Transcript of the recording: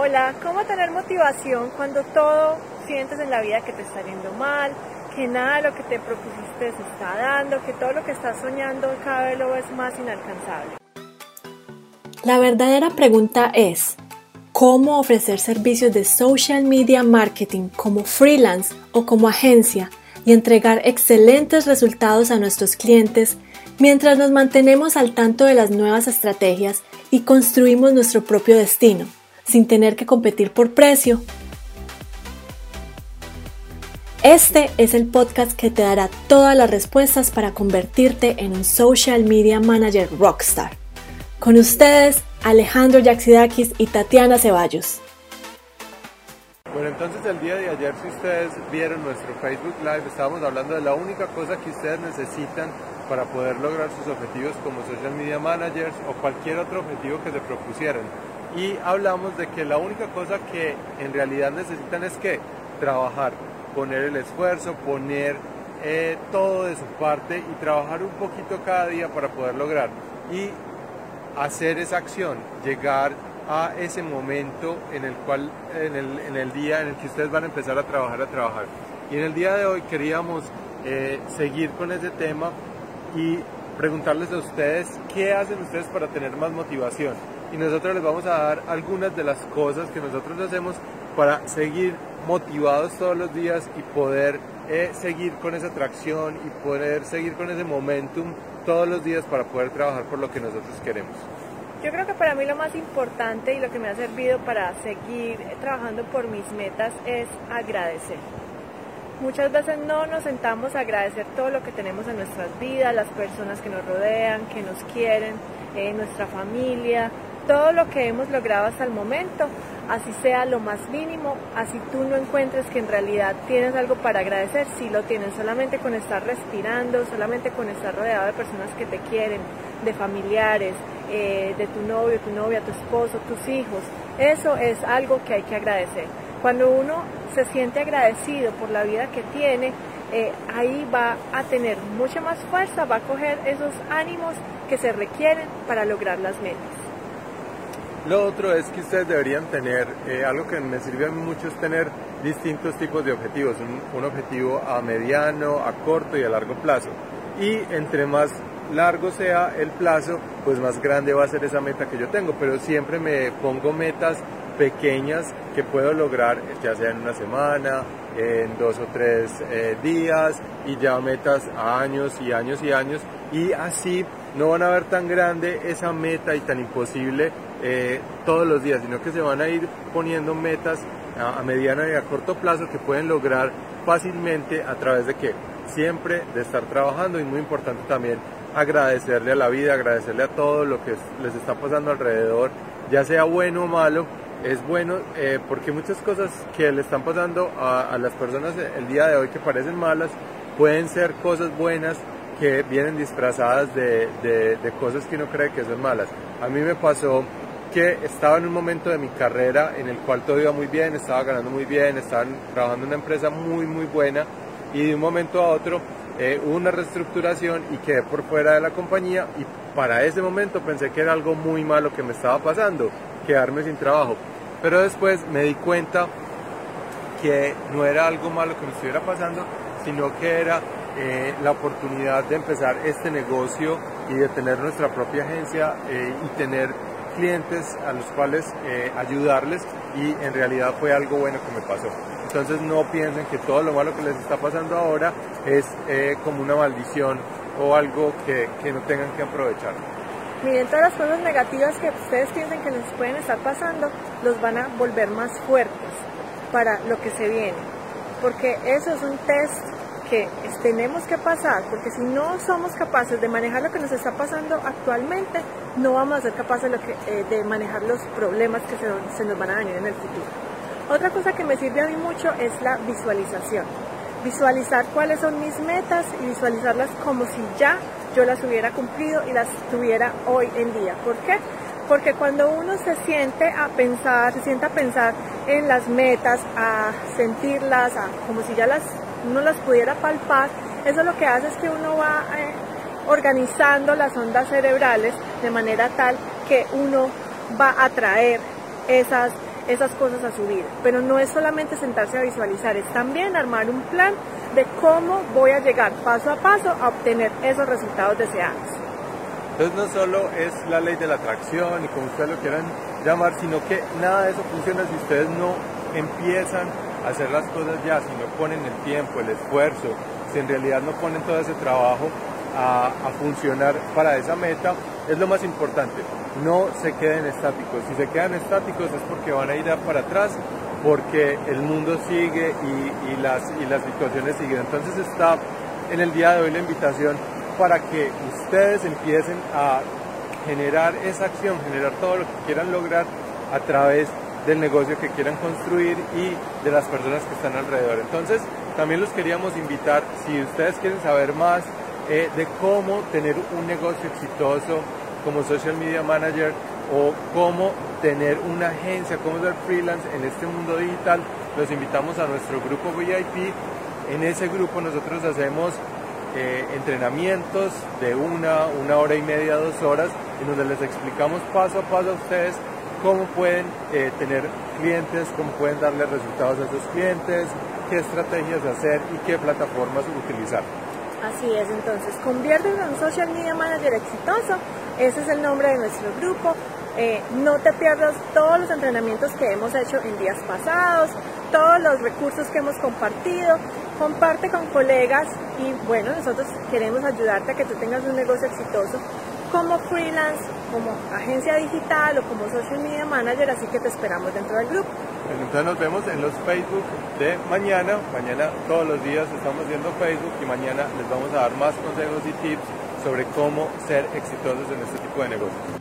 Hola, ¿cómo tener motivación cuando todo sientes en la vida que te está yendo mal, que nada de lo que te propusiste se está dando, que todo lo que estás soñando cada vez lo ves más inalcanzable? La verdadera pregunta es, ¿cómo ofrecer servicios de social media marketing como freelance o como agencia y entregar excelentes resultados a nuestros clientes mientras nos mantenemos al tanto de las nuevas estrategias y construimos nuestro propio destino? Sin tener que competir por precio. Este es el podcast que te dará todas las respuestas para convertirte en un social media manager rockstar. Con ustedes, Alejandro Yaxidakis y Tatiana Ceballos. Bueno, entonces el día de ayer, si ustedes vieron nuestro Facebook Live, estábamos hablando de la única cosa que ustedes necesitan para poder lograr sus objetivos como social media managers o cualquier otro objetivo que se propusieran y hablamos de que la única cosa que en realidad necesitan es que trabajar, poner el esfuerzo, poner eh, todo de su parte y trabajar un poquito cada día para poder lograr y hacer esa acción, llegar a ese momento en el cual, en el, en el día en el que ustedes van a empezar a trabajar, a trabajar. Y en el día de hoy queríamos eh, seguir con ese tema y preguntarles a ustedes qué hacen ustedes para tener más motivación y nosotros les vamos a dar algunas de las cosas que nosotros hacemos para seguir motivados todos los días y poder eh, seguir con esa atracción y poder seguir con ese momentum todos los días para poder trabajar por lo que nosotros queremos. Yo creo que para mí lo más importante y lo que me ha servido para seguir trabajando por mis metas es agradecer. Muchas veces no nos sentamos a agradecer todo lo que tenemos en nuestras vidas, las personas que nos rodean, que nos quieren, eh, nuestra familia, todo lo que hemos logrado hasta el momento, así sea lo más mínimo, así tú no encuentres que en realidad tienes algo para agradecer, si lo tienes solamente con estar respirando, solamente con estar rodeado de personas que te quieren, de familiares, eh, de tu novio, tu novia, tu esposo, tus hijos, eso es algo que hay que agradecer. Cuando uno se siente agradecido por la vida que tiene, eh, ahí va a tener mucha más fuerza, va a coger esos ánimos que se requieren para lograr las metas. Lo otro es que ustedes deberían tener, eh, algo que me sirve a mí mucho es tener distintos tipos de objetivos, un, objetivo a mediano, a corto y a largo plazo. Y entre más largo sea el plazo, pues más grande va a ser esa meta que yo tengo, pero siempre me pongo metas pequeñas que puedo lograr, ya sea en una semana, en dos o tres eh, días, y ya metas a años y años y años, y así no van a ver tan grande esa meta y tan imposible eh, todos los días, sino que se van a ir poniendo metas a, mediano y a corto plazo que pueden lograr fácilmente a través de que siempre de estar trabajando y muy importante también agradecerle a la vida, agradecerle a todo lo que les está pasando alrededor, ya sea bueno o malo, es bueno eh, porque muchas cosas que le están pasando a, las personas el día de hoy que parecen malas pueden ser cosas buenas que vienen disfrazadas de, de cosas que uno cree que son malas. A mí me pasó que estaba en un momento de mi carrera en el cual todo iba muy bien, estaba ganando muy bien, estaba trabajando en una empresa muy muy buena y de un momento a otro eh, hubo una reestructuración y quedé por fuera de la compañía y para ese momento pensé que era algo muy malo que me estaba pasando, quedarme sin trabajo. Pero después me di cuenta que no era algo malo que me estuviera pasando, sino que era eh, la oportunidad de empezar este negocio y de tener nuestra propia agencia eh, y tener clientes a los cuales eh, ayudarles y en realidad fue algo bueno que me pasó. Entonces no piensen que todo lo malo que les está pasando ahora es eh, como una maldición o algo que, que no tengan que aprovechar. Miren, todas las cosas negativas que ustedes piensen que les pueden estar pasando, los van a volver más fuertes para lo que se viene. Porque eso es un test que tenemos que pasar, porque si no somos capaces de manejar lo que nos está pasando actualmente, no vamos a ser capaces de, eh, manejar los problemas que se, nos van a venir en el futuro. Otra cosa que me sirve a mí mucho es la visualización. Visualizar cuáles son mis metas y visualizarlas como si ya yo las hubiera cumplido y las tuviera hoy en día. ¿Por qué? Porque cuando uno se siente a pensar, se siente a pensar en las metas, a sentirlas, a, como si ya las uno las pudiera palpar, eso lo que hace es que uno va eh, organizando las ondas cerebrales de manera tal que uno va a traer esas esas cosas a su vida. Pero no es solamente sentarse a visualizar, es también armar un plan de cómo voy a llegar paso a paso a obtener esos resultados deseados. Entonces no solo es la ley de la atracción y como ustedes lo quieran llamar, sino que nada de eso funciona si ustedes no empiezan hacer las cosas ya, si no ponen el tiempo, el esfuerzo, si en realidad no ponen todo ese trabajo a, funcionar para esa meta, es lo más importante. No se queden estáticos. Si se quedan estáticos es porque van a ir para atrás, porque el mundo sigue y, las, y las situaciones siguen. Entonces está en el día de hoy la invitación para que ustedes empiecen a generar esa acción, generar todo lo que quieran lograr a través del negocio que quieran construir y de las personas que están alrededor. Entonces, también los queríamos invitar, si ustedes quieren saber más eh, de cómo tener un negocio exitoso como social media manager o cómo tener una agencia, cómo ser freelance en este mundo digital, los invitamos a nuestro grupo VIP. En ese grupo nosotros hacemos eh, entrenamientos de una, una hora y media, dos horas, en donde les explicamos paso a paso a ustedes cómo pueden eh, tener clientes, cómo pueden darle resultados a esos clientes, qué estrategias hacer y qué plataformas utilizar. Así es, entonces, conviértete en un social media manager exitoso. Ese es el nombre de nuestro grupo. Eh, no te pierdas todos los entrenamientos que hemos hecho en días pasados, todos los recursos que hemos compartido. Comparte con colegas y bueno, nosotros queremos ayudarte a que tú tengas un negocio exitoso como freelance, como agencia digital o como social media manager, así que te esperamos dentro del grupo. Entonces nos vemos en los Facebook de mañana. Mañana todos los días estamos viendo Facebook y mañana les vamos a dar más consejos y tips sobre cómo ser exitosos en este tipo de negocios.